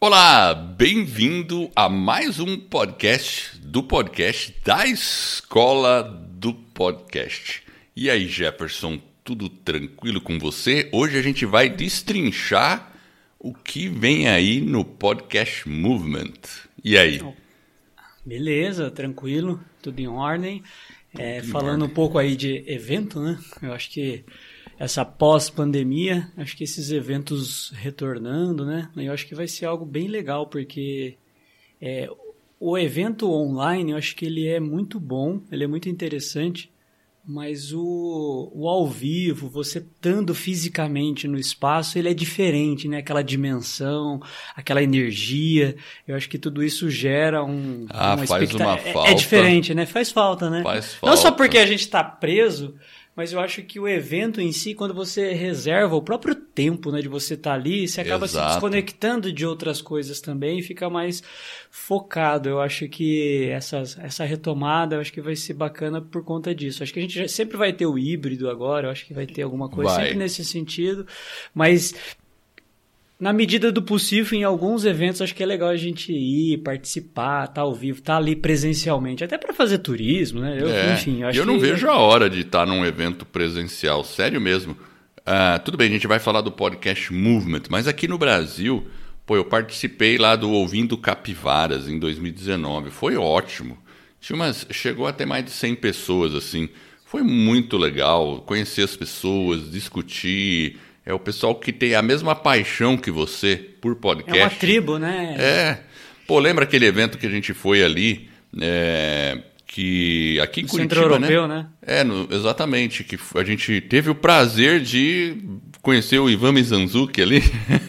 Olá, bem-vindo a mais um podcast do podcast da Escola do Podcast. E aí, Jefferson, tudo tranquilo com você? Hoje a gente vai destrinchar o que vem aí no Podcast Movement. E aí? Beleza, tranquilo, tudo em ordem. É, falando um pouco aí de evento, né? Eu acho que essa pós-pandemia, acho que esses eventos retornando, né? Eu acho que vai ser algo bem legal, porque é, o evento online, eu acho que ele é muito bom, ele é muito interessante, mas o, o ao vivo, você estando fisicamente no espaço, ele é diferente, né? Aquela dimensão, aquela energia, eu acho que tudo isso gera um... Ah, uma faz uma falta. É, é, diferente, né? Faz falta, né? Faz falta. Não só porque a gente está preso mas eu acho que o evento em si, quando você reserva o próprio tempo né, de você estar tá ali, você acaba Exato. se desconectando de outras coisas também e fica mais focado. Eu acho que essa, essa retomada eu acho que vai ser bacana por conta disso. Acho que a gente sempre vai ter o híbrido agora, eu acho que vai ter alguma coisa Vai. sempre nesse sentido, mas na medida do possível, em alguns eventos, acho que é legal a gente ir, participar, estar tá ao vivo, estar tá ali presencialmente, até para fazer turismo, né? Eu, É, enfim, eu eu não que- vejo a hora de estar num evento presencial, sério mesmo. Ah, tudo bem, a gente vai falar do podcast Movement, mas aqui no Brasil, pô, eu participei lá do Ouvindo Capivaras em 2019, foi ótimo. Tinha umas, chegou a ter mais de 100 pessoas, assim. Foi muito legal conhecer as pessoas, discutir. É o pessoal que tem a mesma paixão que você por É podcast. uma tribo, né? É. Pô, lembra aquele evento que a gente foi ali? é, que aqui em No Curitiba, Centro Europeu, né? né? É, no- exatamente. Que a gente teve o prazer de conhecer o Ivan Mizanzuki ali.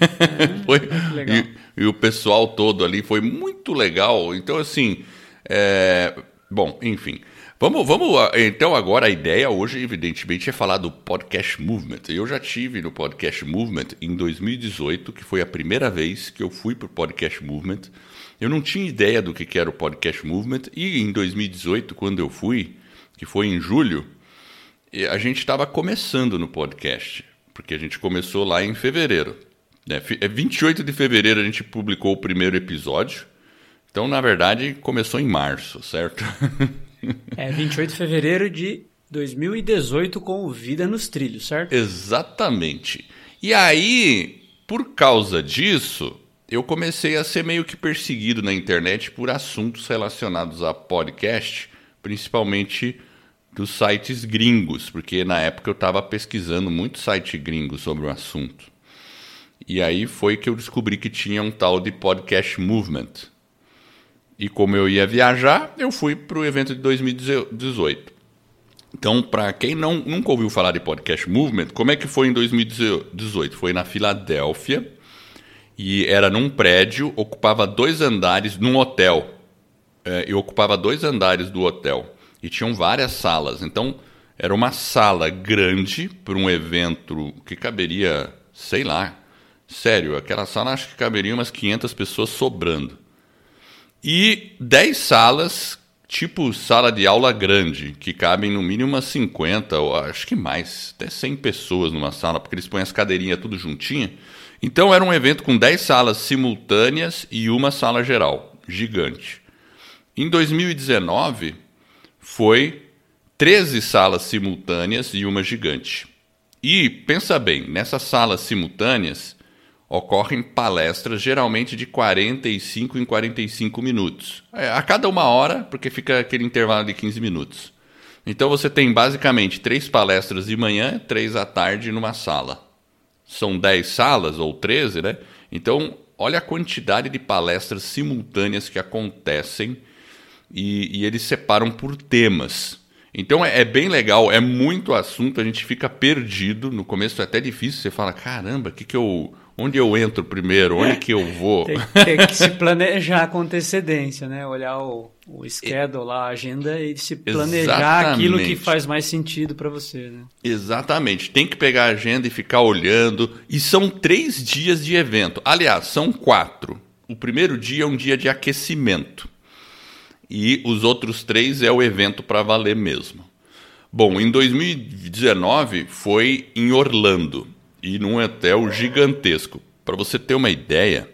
foi, legal. E, e o pessoal todo ali foi muito legal. Então, assim, é, bom, enfim. Vamos, vamos, ah, então agora a ideia hoje, evidentemente, é falar do Podcast Movement. Eu já tive no Podcast Movement em 2018, que foi a primeira vez que eu fui para o Podcast Movement. Eu não tinha ideia do que era o Podcast Movement e em 2018, quando eu fui, que foi em julho, a gente estava começando no podcast, porque a gente começou lá em fevereiro. né? É 28 de fevereiro a gente publicou o primeiro episódio. Então, na verdade, começou em março, certo? É 28 de fevereiro de 2018 com Vida nos Trilhos, certo? Exatamente. E aí, por causa disso, eu comecei a ser meio que perseguido na internet por assuntos relacionados a podcast, principalmente dos sites gringos, porque na época eu estava pesquisando muito site gringo sobre o assunto. E aí foi que eu descobri que tinha um tal de podcast movement. E como eu ia viajar, eu fui para o evento de 2018. Então, para quem não, nunca ouviu falar de podcast movement, como é que foi em 2018? Foi na Filadélfia e era num prédio, ocupava dois andares num hotel. É, e ocupava dois andares do hotel e tinham várias salas. Então, era uma sala grande para um evento que caberia, sei lá, sério, aquela sala acho que caberia umas 500 pessoas sobrando. E 10 salas, tipo sala de aula grande, que cabem no mínimo umas 50, ou acho que mais, até 100 pessoas numa sala, porque eles põem as cadeirinhas tudo juntinha. Então era um evento com 10 salas simultâneas e uma sala geral, gigante. Em 2019, foi 13 salas simultâneas e uma gigante. E, pensa bem, nessas salas simultâneas ocorrem palestras geralmente de 45 em 45 minutos. É, a cada uma hora, porque fica aquele intervalo de 15 minutos. Então você tem basicamente três palestras de manhã, três à tarde numa sala. São 10 salas ou 13, né? Então, olha a quantidade de palestras simultâneas que acontecem e, e eles separam por temas. Então é, é bem legal, é muito assunto, a gente fica perdido. No começo é até difícil, você fala, caramba, que que eu, onde eu entro primeiro? Onde que eu vou? Tem, tem que se planejar com antecedência, né? Olhar o, o schedule lá, a agenda e se planejar aquilo que Exatamente. faz mais sentido para você, né? Exatamente, tem que pegar a agenda e ficar olhando. E são três dias de evento. Aliás, são quatro. O primeiro dia é um dia de aquecimento. E os outros três é o evento para valer mesmo. Bom, em 2019 foi em Orlando e num hotel gigantesco. Para você ter uma ideia,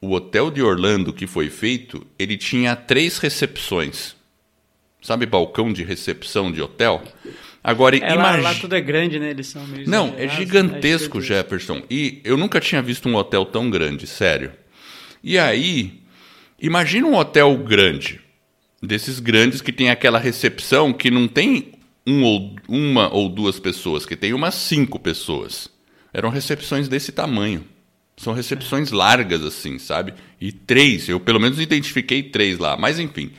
o hotel de Orlando que foi feito, ele tinha três recepções. Sabe balcão de recepção de hotel? Agora, é, imagine... lá, lá tudo é grande, né? Eles são meio Não, é gigantesco, é Jefferson. E eu nunca tinha visto um hotel tão grande, sério. E aí, imagina um hotel grande, desses grandes que tem aquela recepção que não tem um ou, uma ou duas pessoas, que tem umas cinco pessoas. Eram recepções desse tamanho. São recepções largas, assim, sabe? E três, eu pelo menos identifiquei três lá, mas enfim.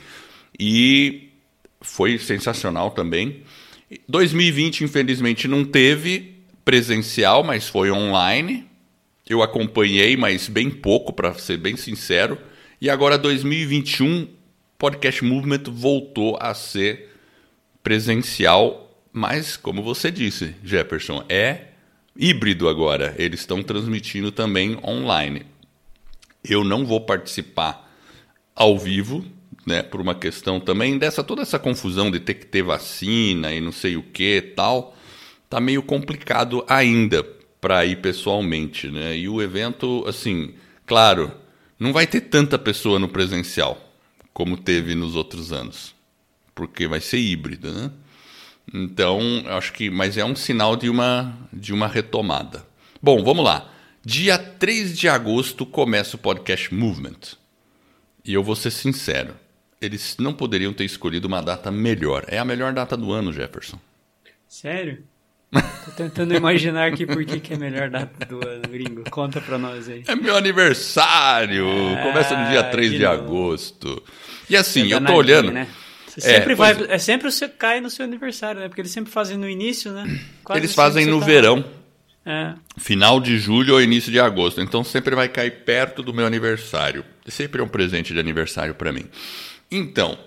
E foi sensacional também. 2020, infelizmente, não teve presencial, mas foi online. Eu acompanhei, mas bem pouco, para ser bem sincero. E agora, 2021, Podcast Movement voltou a ser presencial, mas, como você disse, Jefferson, é híbrido agora. Eles estão transmitindo também online. Eu não vou participar ao vivo, né, por uma questão também dessa toda essa confusão de ter que ter vacina e não sei o que tal, tá meio complicado ainda para ir pessoalmente, né? E o evento, assim, claro, não vai ter tanta pessoa no presencial como teve nos outros anos, porque vai ser híbrido, né? Então, acho que, mas é um sinal de uma de uma retomada. Bom, vamos lá. Dia 3 de agosto começa o podcast Movement. E eu vou ser sincero, eles não poderiam ter escolhido uma data melhor. É a melhor data do ano, Jefferson. Sério? Tô tentando imaginar aqui por que, que é a melhor data do ano, gringo. Conta pra nós aí. É meu aniversário! Ah, Começa no dia 3 de, agosto. E assim, é eu tô olhando. Né? Você sempre é, vai, é sempre você cai no seu aniversário, né? Porque eles sempre fazem no início, né? Quase eles fazem no tá... verão. É. Final de julho ou início de agosto. Então sempre vai cair perto do meu aniversário. Sempre é um presente de aniversário para mim. Então,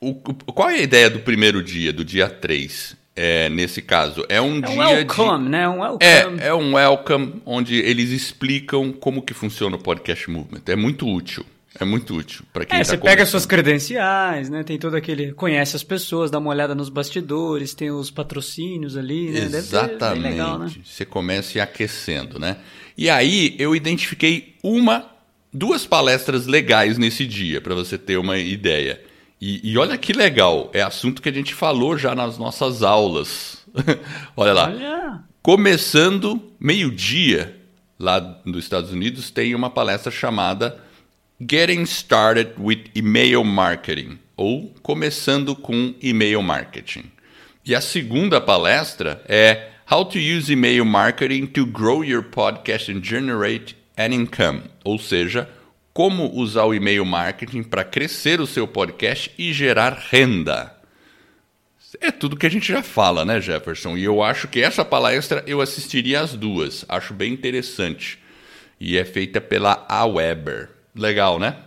o, qual é a ideia do primeiro dia, do dia 3? É, nesse caso, é um é dia. Welcome, de... né? Um welcome. É, é um welcome onde eles explicam como que funciona o podcast movement. É muito útil. É muito útil para quem é, tá você pega suas credenciais, né? Tem todo aquele conhece as pessoas, dá uma olhada nos bastidores, tem os patrocínios ali, né? Exatamente. Legal, né? Você começa aquecendo, né? E aí eu identifiquei uma duas palestras legais nesse dia, para você ter uma ideia. E, e, olha que legal, é assunto que a gente falou já nas nossas aulas. olha lá. Olha. Começando meio-dia, lá nos Estados Unidos, tem uma palestra chamada Getting Started with Email Marketing, ou Começando com E-mail Marketing. E a segunda palestra é How to Use Email Marketing to Grow Your Podcast and Generate an income, ou seja, como usar o e-mail marketing para crescer o seu podcast e gerar renda. É tudo que a gente já fala, né, Jefferson? E eu acho que essa palestra eu assistiria as duas. Acho bem interessante. E é feita pela Aweber. Legal, né?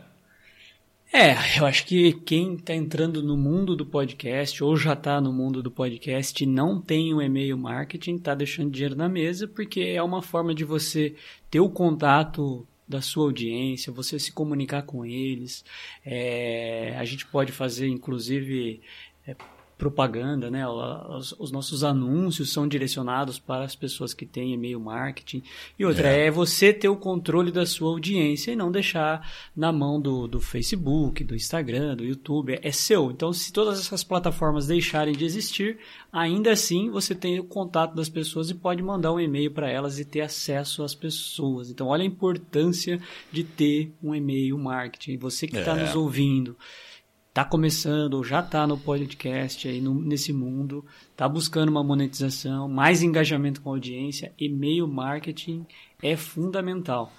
É, eu acho que quem está entrando no mundo do podcast ou já está no mundo do podcast e não tem um e-mail marketing, está deixando dinheiro na mesa, porque é uma forma de você ter o contato da sua audiência, você se comunicar com eles. É, a gente pode fazer, inclusive, é, propaganda, né? Os, os, nossos anúncios são direcionados para as pessoas que têm e-mail marketing. E outra é. é. você ter o controle da sua audiência e não deixar na mão do, do Facebook, do Instagram, do YouTube. É, é seu. Então, se todas essas plataformas deixarem de existir, ainda assim você tem o contato das pessoas e pode mandar um e-mail para elas e ter acesso às pessoas. Então, olha a importância de ter um e-mail marketing. Você que está é. nos ouvindo está começando ou já está no podcast aí no, nesse mundo, está buscando uma monetização, mais engajamento com a audiência, e-mail marketing é fundamental.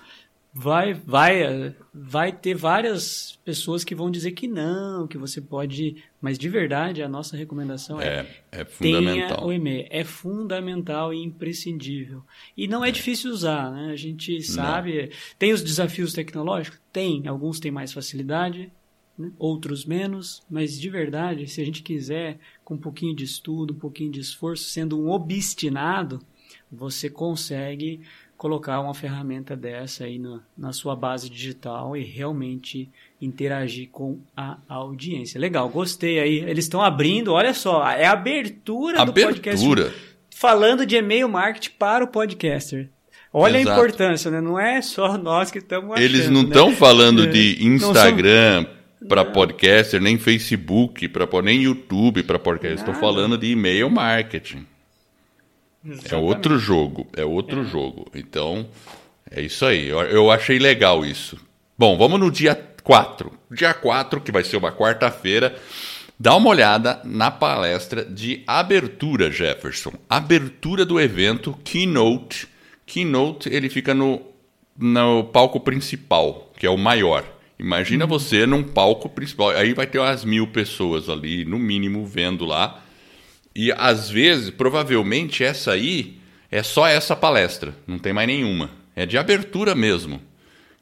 Vai, vai, vai ter várias pessoas que vão dizer que não, que você pode, mas de verdade a nossa recomendação é, é, é fundamental. tenha o e-mail, é fundamental e imprescindível. E não é, é. difícil usar, né? A gente sabe, não. tem os desafios tecnológicos, tem, alguns têm mais facilidade, né? outros menos, mas de verdade, se a gente quiser, com um pouquinho de estudo, um pouquinho de esforço, sendo um obstinado, você consegue colocar uma ferramenta dessa aí na, na sua base digital e realmente interagir com a audiência. Legal, gostei aí. Eles estão abrindo, olha só, é a abertura, abertura. do podcast falando de e-mail marketing para o podcaster. Olha Exato. a importância, né? Não é só nós que estamos achando. Eles não né? estão falando É. de Instagram para podcaster, nem Facebook, para nem YouTube para podcast. Estão Nada. falando de e-mail marketing. É Exatamente. outro jogo, é outro jogo. Então, é isso aí. Eu, eu achei legal isso. Bom, vamos no dia 4. Dia 4, que vai ser uma quarta-feira, dá uma olhada na palestra de abertura, Jefferson. Abertura do evento, Keynote. Keynote, ele fica no, no palco principal, que é o maior. Imagina você num palco principal. Aí vai ter umas mil pessoas ali, no mínimo, vendo lá. E às vezes, provavelmente, essa aí é só essa palestra, não tem mais nenhuma. É de abertura mesmo.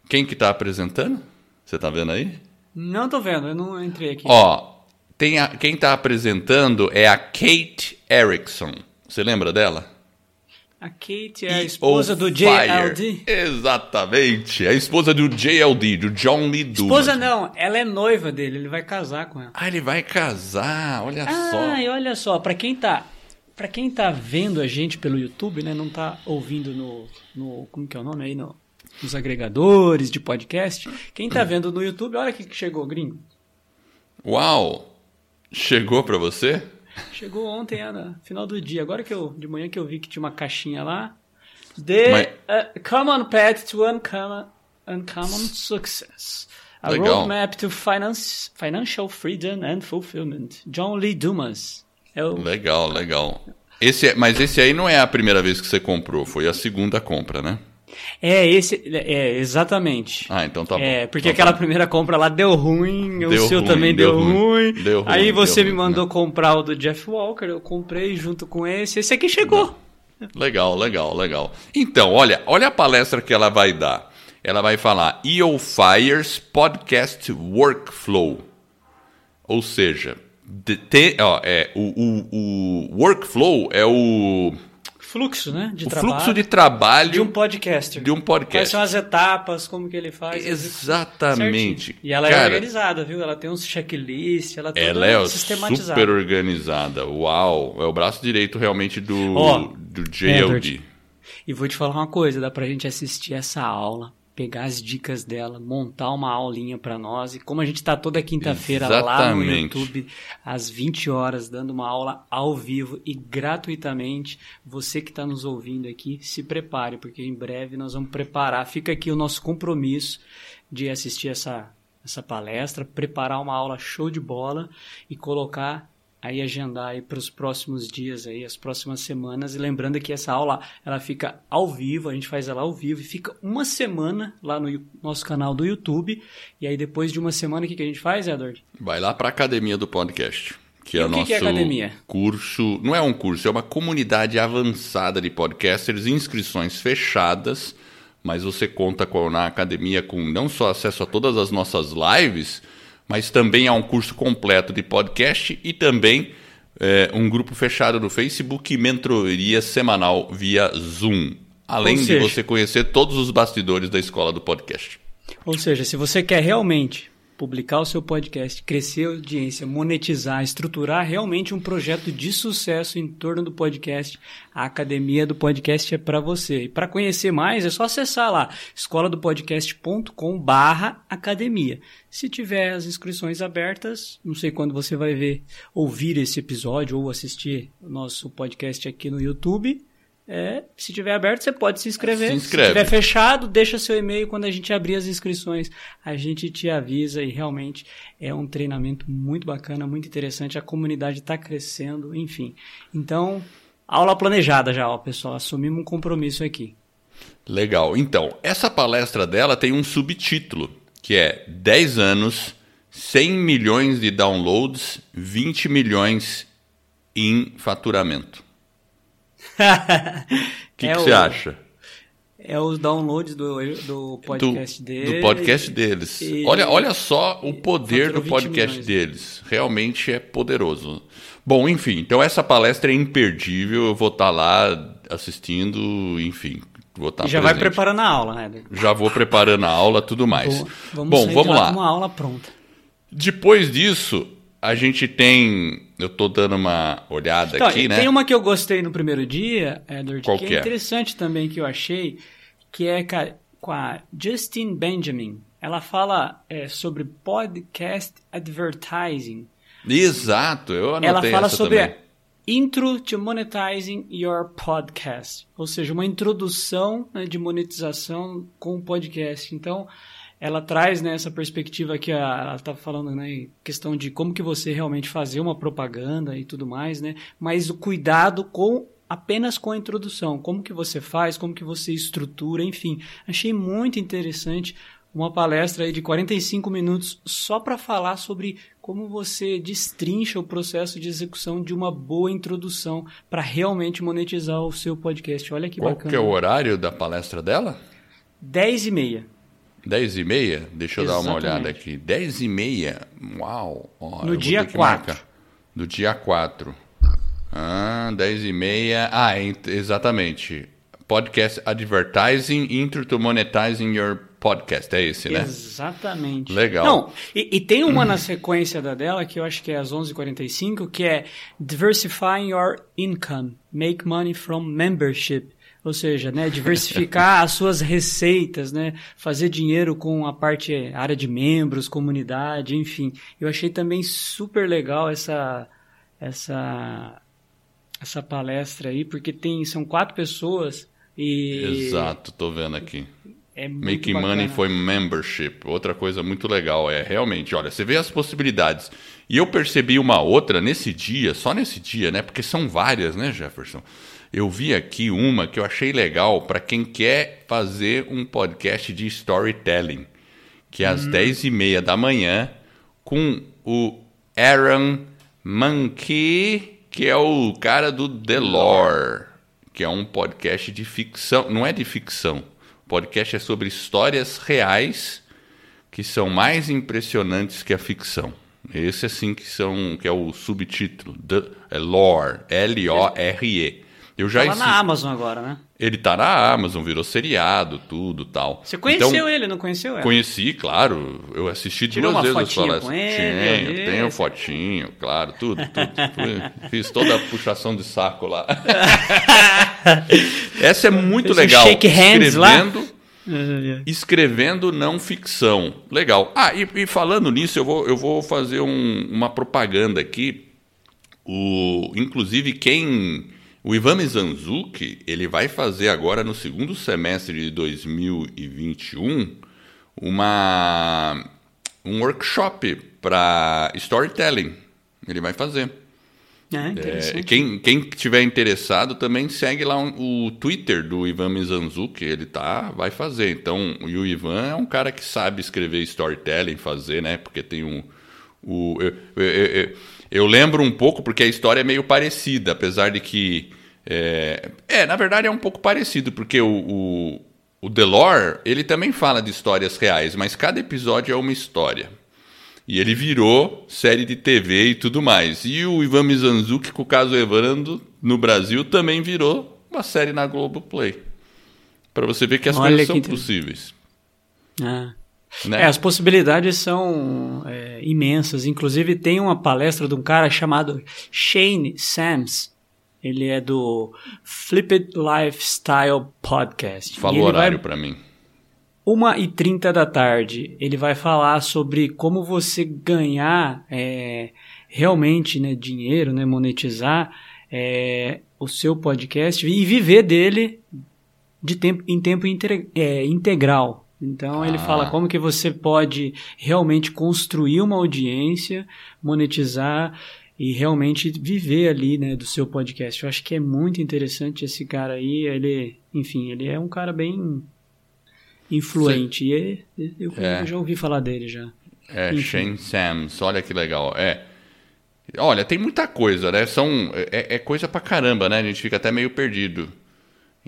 Quem que está apresentando? Você está vendo aí? Não tô vendo, eu não entrei aqui. Ó, tem a- quem está apresentando é a Kate Erickson. Você lembra dela? A Kate é a esposa do. JLD. Exatamente. A esposa do JLD, do John Lee Dumas. Esposa não, ela é noiva dele, ele vai casar com ela. Ah, ele vai casar, olha Ah, só. e olha só, pra quem tá, para quem tá vendo a gente pelo YouTube, né, não tá ouvindo no, no como que é o nome aí, no, nos agregadores de podcast, quem tá vendo no YouTube, olha o que que chegou, gringo. Uau! Chegou pra você? Chegou ontem, no final do dia. Agora que eu, de manhã que eu vi que tinha uma caixinha lá. The Mas- uh, Common Path to Uncommon, uncommon Success. A Legal. Roadmap to finance, Financial Freedom and Fulfillment. John Lee Dumas. É o, Legal, legal. Esse é- mas esse aí não é a primeira vez que você comprou, foi a segunda compra, né? É, esse. É, exatamente. Ah, então tá bom. É, porque Então aquela tá primeira compra lá deu ruim, o Deu seu ruim, também deu deu, ruim. ruim. Deu ruim, Aí você me ruim, mandou né? comprar o do Jeff Walker, eu comprei junto com esse. Esse aqui chegou. Legal, legal, legal. Então, olha, olha a palestra que ela vai dar. Ela vai falar EO Fires Podcast Workflow. Ou seja, de- te- ó, é, o, o- o workflow é o, Fluxo, né? De o trabalho. fluxo de trabalho de um podcaster. de um Quais podcast. são as etapas, como que ele faz. Exatamente. E ela é Cara, organizada, viu? Ela tem uns checklists, ela, Ela é sistematizada. super organizada. Uau! É o braço direito realmente do, Ó, do JLD. Edward, E vou te falar uma coisa, dá pra gente assistir essa aula, pegar as dicas dela, montar uma aulinha pra nós. E como a gente tá toda quinta-feira lá no. YouTube, às 20 horas, dando uma aula ao vivo e gratuitamente, você que está nos ouvindo aqui, se prepare, porque em breve nós vamos preparar. Fica aqui o nosso compromisso de assistir essa, essa palestra, preparar uma aula show de bola e colocar aí agendar aí para os próximos dias aí, as próximas semanas e lembrando que essa aula ela fica ao vivo, a gente faz ela ao vivo e fica uma semana lá no nosso canal do YouTube e aí depois de uma semana o que, que a gente faz, Edward? Vai lá para a academia do podcast, que E é o nosso que é academia? curso. Não é um curso, é uma comunidade avançada de podcasters, inscrições fechadas, mas você conta com, na academia com não só acesso a todas as nossas lives, mas também a um curso completo de podcast e também é, um grupo fechado no Facebook e mentoria semanal via Zoom. Além Ou de seja- você conhecer todos os bastidores da escola do podcast. Ou seja, se você quer realmente publicar o seu podcast, crescer a audiência, monetizar, estruturar realmente um projeto de sucesso em torno do podcast, a Academia do Podcast é para você. E para conhecer mais, é só acessar lá escoladopodcast.com barra academia. Se tiver as inscrições abertas, não sei quando você vai ver, ouvir esse episódio ou assistir o nosso podcast aqui no YouTube, é, se tiver aberto, você pode se inscrever. Se inscreve. Se tiver fechado, deixa seu e-mail quando a gente abrir as inscrições. A gente te avisa e realmente é um treinamento muito bacana, muito interessante. A comunidade está crescendo, enfim. Então, aula planejada já, ó, pessoal. Assumimos um compromisso aqui. Legal. Então, essa palestra dela tem um subtítulo, que é 10 anos, 100 milhões de downloads, 20 milhões em faturamento. O que, É que o- você acha? É os downloads do, do podcast do, dele. do podcast deles. E- Olha, olha só o poder do 20 podcast milhões. deles. Realmente é poderoso. Bom, enfim, então essa palestra é imperdível. Eu vou estar lá assistindo, enfim. Vou estar E já vai presente. preparando a aula, né? Já vou preparando a aula, tudo mais. Boa. Vamos Bom, vamos lá lá. uma aula pronta. Depois disso, a gente tem. Eu tô dando uma olhada Então, aqui, né? Tem uma que eu gostei no primeiro dia, Edward, Qual que que é é? interessante também que eu achei, que é com a Justine Benjamin. Ela fala é, sobre podcast advertising. Exato, eu anotei Ela fala sobre também. Intro to Monetizing Your Podcast, ou seja, uma introdução né, de monetização com o podcast. Então, ela traz né, essa perspectiva que a, ela está falando, né, questão de como que você realmente fazer uma propaganda e tudo mais, né, mas o cuidado com apenas com a introdução, como que você faz, como que você estrutura, enfim, achei muito interessante uma palestra aí de 45 minutos só para falar sobre como você destrincha o processo de execução de uma boa introdução para realmente monetizar o seu podcast. Olha que Qual bacana. que é o horário da palestra dela? 10 e meia. 10 e meia? Deixa eu dar uma Exatamente. olhada aqui. 10 e meia? Uau! Ó, No dia ter que 4. marcar. Do dia 4. Ah, 10 e meia. Ah, ent- exatamente. Podcast Advertising Intro to Monetizing Your Podcast. É esse, né? Exatamente. Legal. Não, e, e tem uma na sequência da dela, que eu acho que é às 11h45, que é Diversifying Your Income, Make Money from Membership. Ou seja, né, diversificar as suas receitas, né, fazer dinheiro com a parte área de membros, comunidade, enfim. Eu achei também super legal essa essa essa palestra aí, porque tem são quatro pessoas e Exato, tô vendo aqui. É Making bacana. Money for Membership. Outra coisa muito legal é realmente, olha, você vê as possibilidades. E eu percebi uma outra nesse dia, só nesse dia, né? Porque são várias, né, Jefferson? Eu vi aqui uma que eu achei legal para quem quer fazer um podcast de storytelling, que é às 10 e meia da manhã, com o Aaron Mankey, que é o cara do The Lore, que é um podcast de ficção. Não é de ficção. O podcast é sobre histórias reais que são mais impressionantes que a ficção. Esse assim que são que é o subtítulo, The é Lore, L O R E. Eu já Tá na Amazon agora, né? ele tá na Amazon, virou seriado, tudo, tal. Você conheceu Então, ele, não conheceu ela? Conheci, claro. Eu assisti Tirou duas vezes as palestras. ele, Tenho, ali, tenho fotinho, claro, tudo, tudo. Fiz toda a puxação de saco lá. Essa é muito Fez um legal. shake hands lá? escrevendo, escrevendo não ficção. Legal. Ah, e, e falando nisso, eu vou, eu vou fazer um- uma propaganda aqui. O, inclusive, quem. O Ivan Mizanzuki, ele vai fazer agora no segundo semestre de 2021 uma, um workshop para storytelling. Ele vai fazer. É, É, interessante. quem, quem tiver interessado também segue lá um- o Twitter do Ivan Mizanzuki, ele tá, vai fazer. Então, e o Ivan é um cara que sabe escrever storytelling, fazer, né? Porque tem um. O, eu- eu- eu- eu lembro um pouco, porque a história é meio parecida, apesar de que. É, é, na verdade é um pouco parecido, porque o, o, o Delore, ele também fala de histórias reais, mas cada episódio é uma história. E ele virou série de TV e tudo mais. E o Ivan Mizanzuki, com o caso Evando, no Brasil, também virou uma série na Globoplay. Para você ver que as Olha coisas que são inter- possíveis. Ah. Né? É, as possibilidades são é, imensas. Inclusive, tem uma palestra de um cara chamado Shane Sams. Ele é do Flipped Lifestyle Podcast. Fala o ele vai- horário para mim. 1h30 da tarde, ele vai falar sobre como você ganhar é, realmente né, dinheiro, né, monetizar é, o seu podcast e viver dele de tempo, em tempo inte- é, integral. Então ele Ah. fala como que você pode realmente construir uma audiência, monetizar e realmente viver ali né, do seu podcast. Eu acho que é muito interessante esse cara aí. Ele, enfim, ele é um cara bem influente. E eu, É. eu já ouvi falar dele já. É, Enfim. Shane Sams, olha que legal. É. Olha, tem muita coisa, né? São, é, é coisa pra caramba, né? A gente fica até meio perdido.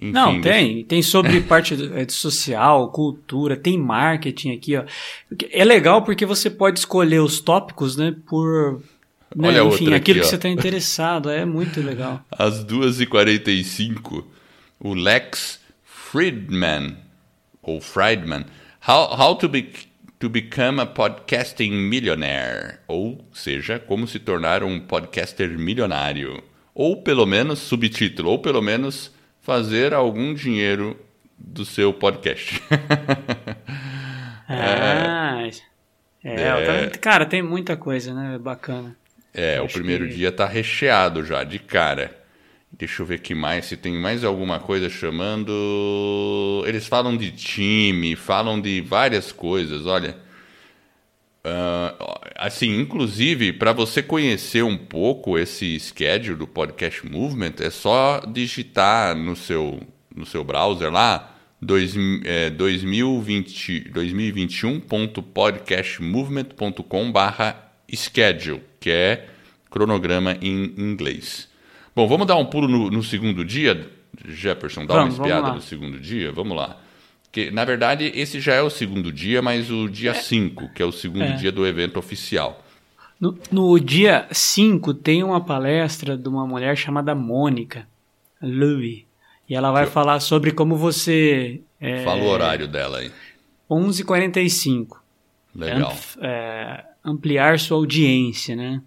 Enfim, Não, tem. Tem sobre parte é, social, cultura, tem marketing aqui, ó. É legal porque você pode escolher os tópicos, né, por... né, Olha enfim, outra aquilo aqui, que ó. você está interessado. É muito legal. Às 2h45, o Lex Friedman, ou Friedman, How, how to, be, to Become a Podcasting Millionaire, ou seja, como se tornar um podcaster milionário. Ou pelo menos, subtítulo, ou pelo menos fazer algum dinheiro do seu podcast. ah, é, é, cara, tem muita coisa, né? Bacana. É, o primeiro que... dia tá recheado já, de cara. Deixa eu ver aqui mais, se tem mais alguma coisa chamando. Eles falam de time, falam de várias coisas, olha. Uh, assim, inclusive, para você conhecer um pouco esse schedule do Podcast Movement, é só digitar no seu, no seu browser lá dois, é, 2020, 2021.podcastmovement.com barra schedule, que é cronograma em inglês. Bom, vamos dar um pulo no, no segundo dia, Jefferson, dá vamos, uma espiada no segundo dia? Vamos lá. Que, na verdade, esse já é o segundo dia, mas o dia 5, é. que é o segundo é. dia do evento oficial. No, no dia 5 tem uma palestra de uma mulher chamada Mônica Louis. E ela vai falar sobre como você. É, Fala o horário dela aí. 11h45. Legal. É, ampliar sua audiência, né?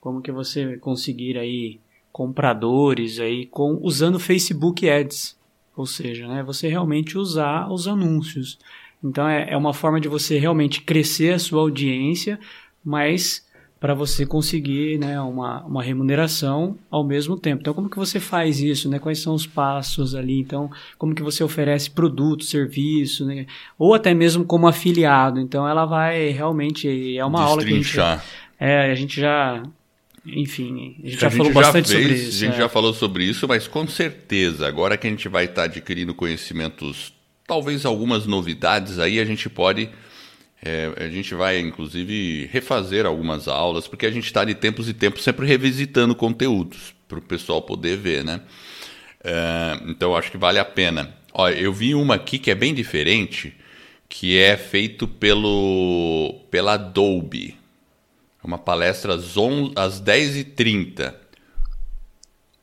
Como que você conseguir aí compradores aí com usando Facebook Ads. Ou seja, né, você realmente usar os anúncios. Então é, é uma forma de você realmente crescer a sua audiência, mas para você conseguir né, uma, uma remuneração ao mesmo tempo. Então, como que você faz isso? Né? Quais são os passos ali? Então, como que você oferece produto, serviço, né? ou até mesmo como afiliado. Então, ela vai realmente... É uma aula que a gente, é, a gente já enfim, a gente já a falou bastante fez, sobre isso. A gente é. já falou sobre isso, mas com certeza, agora que a gente vai estar adquirindo conhecimentos, talvez algumas novidades aí, a gente pode. É, a gente vai, inclusive, refazer algumas aulas, porque a gente está de tempos e tempos sempre revisitando conteúdos para o pessoal poder ver, né? É, então, acho que vale a pena. Olha, eu vi uma aqui que é bem diferente, que é feito pelo pela Adobe uma palestra às 10h30.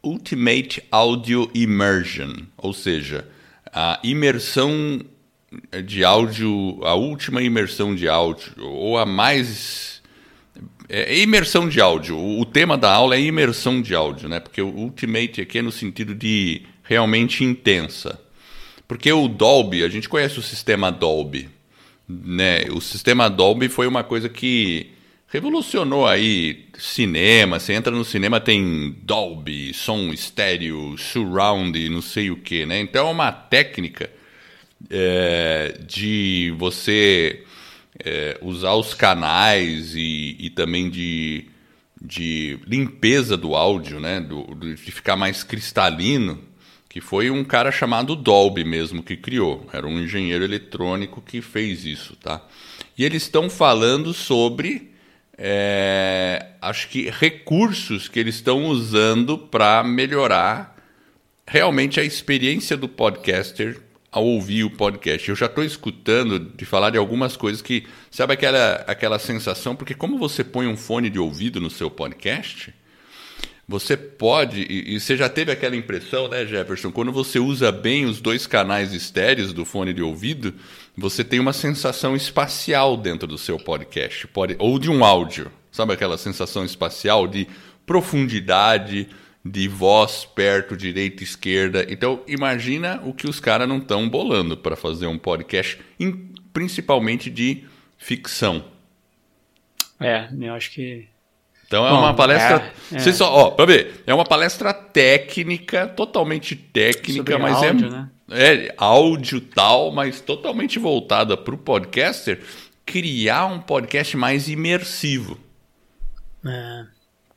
Ultimate Audio Immersion, ou seja, a imersão de áudio, a última imersão de áudio, ou a mais. É, é imersão de áudio. O tema da aula é imersão de áudio, né? Porque o Ultimate aqui é no sentido de realmente intensa. Porque o Dolby, a gente conhece o sistema Dolby. Né? O sistema Dolby foi uma coisa que revolucionou aí cinema. Você entra no cinema, tem Dolby, som estéreo, surround, não sei o que, né? Então é uma técnica é, de você é, usar os canais e, e também de, de limpeza do áudio, né? Do, de ficar mais cristalino. Que foi um cara chamado Dolby mesmo que criou. Era um engenheiro eletrônico que fez isso, tá? E eles estão falando sobre é, acho que recursos que eles estão usando para melhorar realmente a experiência do podcaster ao ouvir o podcast. Eu já estou escutando de falar de algumas coisas que, sabe aquela, aquela sensação, porque como você põe um fone de ouvido no seu podcast, você pode, e, e, você já teve aquela impressão, né, Jefferson? Quando você usa bem os dois canais estéreos do fone de ouvido, você tem uma sensação espacial dentro do seu podcast, pode, ou de um áudio. Sabe aquela sensação espacial de profundidade, de voz perto, direita, esquerda. Então, imagina o que os caras não estão bolando para fazer um podcast, principalmente de ficção. É, eu acho que então é Bom, uma palestra. É, é. Só, ó, pra ver, é uma palestra técnica, totalmente técnica, Sobre mas é áudio, é, né? é áudio tal, mas totalmente voltada para o podcaster criar um podcast mais imersivo. É.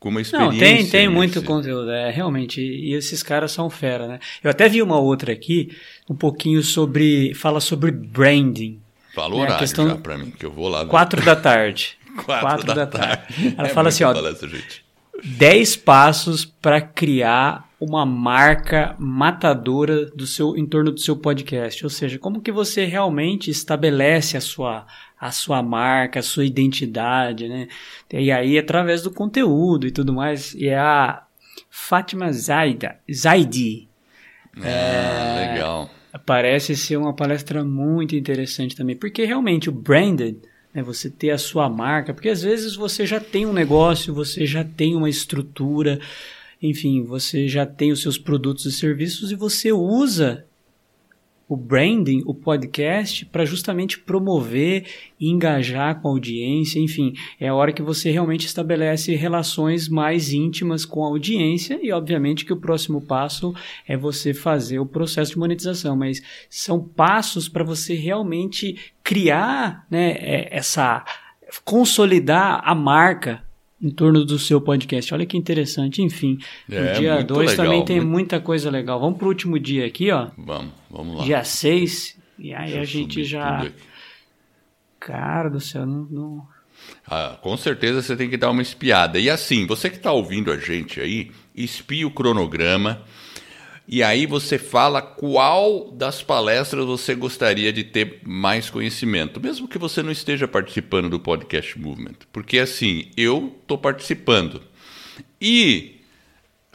Com uma experiência. Não, tem, tem muito conteúdo, é, realmente. E esses caras são fera, né? Eu até vi uma outra aqui, um pouquinho sobre. Fala sobre branding. Fala o né? horário questão, já pra mim, que eu vou lá. Quatro da tarde. Quatro, Quatro da, da, tarde. tarde. Ela é fala assim, ó. Palestra, gente. 10 passos para criar uma marca matadora do seu em torno do seu podcast, ou seja, como que você realmente estabelece a sua a sua marca, a sua identidade, né? E aí através do conteúdo e tudo mais. E a Fátima Zaida, Zaidi. É, é, legal. Parece ser uma palestra muito interessante também, porque realmente o branded né, você ter a sua marca, porque às vezes você já tem um negócio, você já tem uma estrutura, enfim, você já tem os seus produtos e serviços e você usa o branding, o podcast, para justamente promover e engajar com a audiência. Enfim, é a hora que você realmente estabelece relações mais íntimas com a audiência e, obviamente, que o próximo passo é você fazer o processo de monetização. Mas são passos para você realmente criar né, é, essa. consolidar a marca em torno do seu podcast. Olha que interessante. Enfim, É, no dia muito 2 legal, também tem muito- muita coisa legal. Vamos pro último dia aqui, ó. Vamos, vamos lá. Dia 6. E aí a gente já. Cara do céu, não. não- Ah, com certeza você tem que dar uma espiada. E assim, você que está ouvindo a gente aí, espia o cronograma. E aí você fala qual das palestras você gostaria de ter mais conhecimento, mesmo que você não esteja participando do podcast Movement, porque assim eu estou participando e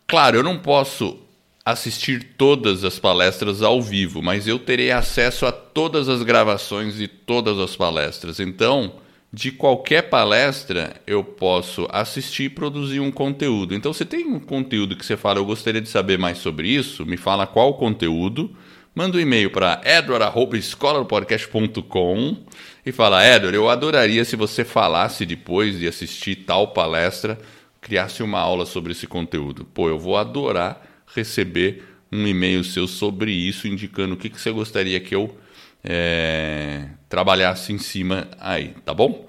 claro eu não posso assistir todas as palestras ao vivo, mas eu terei acesso a todas as gravações de todas as palestras. Então de qualquer palestra eu posso assistir e produzir um conteúdo. Então, se tem um conteúdo que você fala, eu gostaria de saber mais sobre isso, me fala qual conteúdo, manda um e-mail para edward.escoladopodcast.com e fala, Edward, eu adoraria se você falasse depois de assistir tal palestra, criasse uma aula sobre esse conteúdo. Pô, eu vou adorar receber um e-mail seu sobre isso, indicando o que, que você gostaria que eu é, trabalhasse em cima aí, tá bom?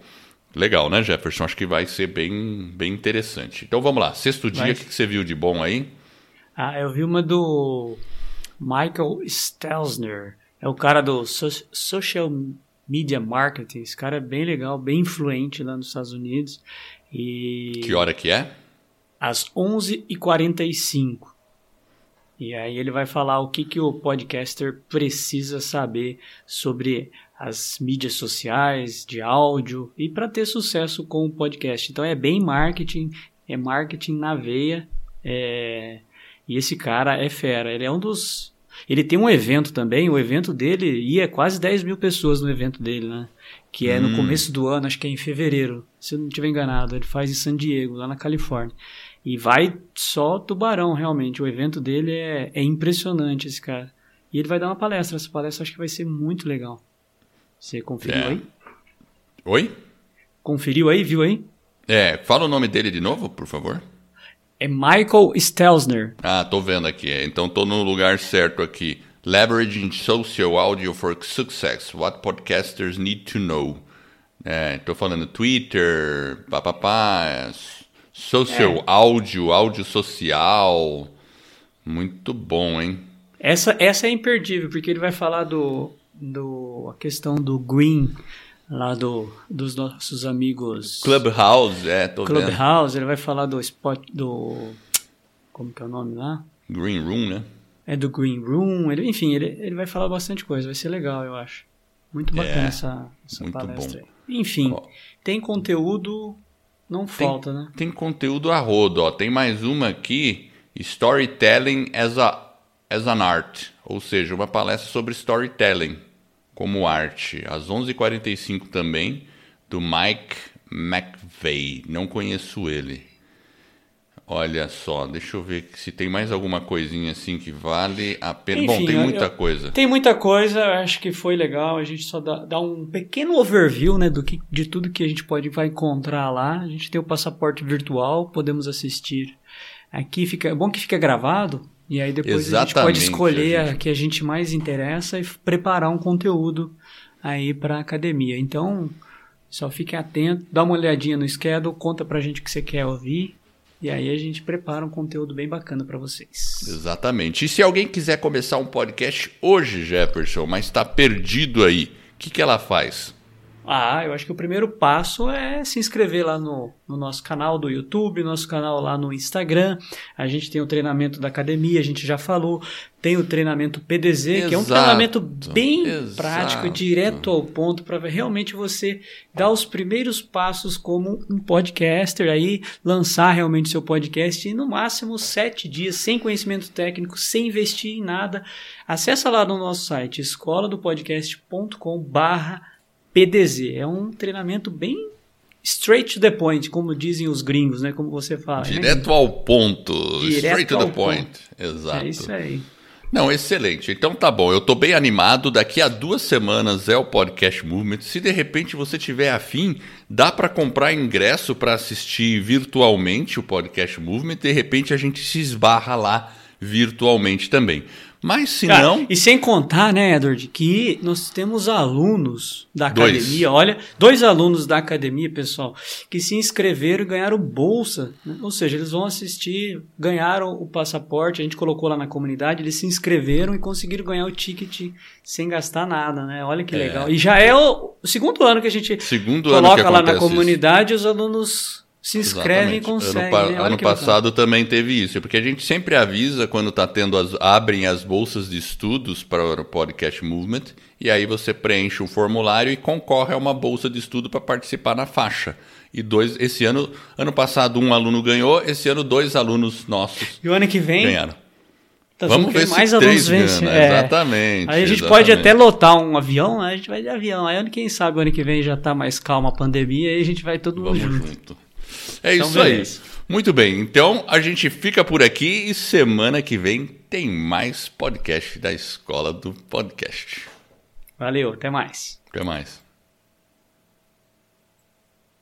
Legal, né, Jefferson? Acho que vai ser bem, bem interessante. Então vamos lá. Sexto dia, o que, que você viu de bom aí? Ah, eu vi uma do Michael Stelzner. É o cara do so- Social Media Marketing. Esse cara é bem legal, bem influente lá nos Estados Unidos. E Que hora que é? às 11h45. E aí ele vai falar o que, que o podcaster precisa saber sobre as mídias sociais, de áudio, e para ter sucesso com o podcast. Então é bem marketing, é marketing na veia. é, E esse cara é fera. Ele é um dos. Ele tem um evento também, o evento dele ia quase 10 mil pessoas no evento dele, né? Que é no Hum. começo do ano, acho que é em fevereiro, se eu não estiver enganado. Ele faz em San Diego, lá na Califórnia. E vai só tubarão, realmente. O evento dele é, é impressionante, esse cara. E ele vai dar uma palestra. Essa palestra acho que vai ser muito legal. Você conferiu É. aí? Oi? Conferiu aí? Viu aí? É, fala o nome dele de novo, por favor. É Michael Stelzner. Ah, tô vendo aqui. é. Então tô no lugar certo aqui. Leveraging Social Audio for Success. What Podcasters Need to Know. É, tô falando Twitter, papapá, social É. áudio, áudio social. Muito bom, hein? Essa, essa é imperdível, porque ele vai falar do, do a questão do green, lá do, dos nossos amigos Clubhouse, é, tô vendo. Clubhouse. Ele vai falar do spot, do... Como que é o nome lá? Green Room, né? É do Green Room, ele, enfim, ele, ele vai falar bastante coisa, vai ser legal, eu acho. Muito bacana É, essa, essa muito palestra bom. Enfim, Ó. tem conteúdo, não Tem- falta, né? Tem conteúdo a rodo, ó. Tem mais uma aqui, Storytelling as, a, as an Art. Ou seja, uma palestra sobre storytelling como arte. Às 11h45 também, do Mike McVeigh. Não conheço ele. Olha só, deixa eu ver se tem mais alguma coisinha assim que vale a pena. Bom, Enfim, tem eu- muita eu- coisa. Tem muita coisa, acho que foi legal. A gente só dá, dá um pequeno overview, né, do que, de tudo que a gente pode vai encontrar lá. A gente tem o passaporte virtual, podemos assistir. Aqui fica, é bom que fica gravado. E aí depois a gente Exatamente, pode escolher a a, gente- que a gente mais interessa e preparar um conteúdo aí para academia. Então, só fique atento, dá uma olhadinha no schedule, conta pra gente o que você quer ouvir. E aí a gente prepara um conteúdo bem bacana para vocês. Exatamente. E se alguém quiser começar um podcast hoje, Jefferson, mas está perdido aí, o que, que ela faz? Ah, eu acho que o primeiro passo é se inscrever lá no, no nosso canal do YouTube, nosso canal lá no Instagram. A gente tem o treinamento da academia, a gente já falou. Tem o treinamento PDZ, que é um Exato, treinamento bem exato. prático, direto ao ponto, para realmente você dar os primeiros passos como um podcaster, aí lançar realmente seu podcast em no máximo sete dias, sem conhecimento técnico, sem investir em nada. Acessa lá no nosso site, escoladopodcast.com barra PDZ. É um treinamento bem straight to the point, como dizem os gringos, né? Como você fala. né? Direto ao ponto. Direto straight to the point. ponto. Exato. É isso aí. Não, excelente. Então tá bom, eu tô bem animado. Daqui a duas semanas é o Podcast Movement. Se de repente você tiver afim, dá para comprar ingresso para assistir virtualmente o Podcast Movement. De repente a gente se esbarra lá virtualmente também. Mas se Cara, não. E sem contar, né, Edward, que nós temos alunos da academia, dois. olha, dois alunos da academia, pessoal, que se inscreveram e ganharam bolsa. Né? Ou seja, eles vão assistir, ganharam o passaporte, a gente colocou lá na comunidade, eles se inscreveram e conseguiram ganhar o ticket sem gastar nada, né? Olha que é. legal. E já é o, segundo ano que a gente segundo coloca lá na isso. comunidade os alunos se inscreve e consegue. Ano, né? ano passado bacana. também teve isso, porque a gente sempre avisa quando está tendo as, abrem as bolsas de estudos para o podcast Movement e aí você preenche o formulário e concorre a uma bolsa de estudo para participar na faixa. E dois, esse ano, ano passado um aluno ganhou, esse ano dois alunos nossos. E o ano que vem? Ganharam. Tá Vamos ver mais se alunos vencem. É. Exatamente. Aí a gente exatamente. pode até lotar um avião, a gente vai de avião. Aí ano quem sabe ano que vem já está mais calma a pandemia e a gente vai todo mundo Vamos junto. junto. É então, isso beleza. aí. Muito bem, então a gente fica por aqui e semana que vem tem mais podcast da Escola do Podcast. Valeu, até mais. Até mais.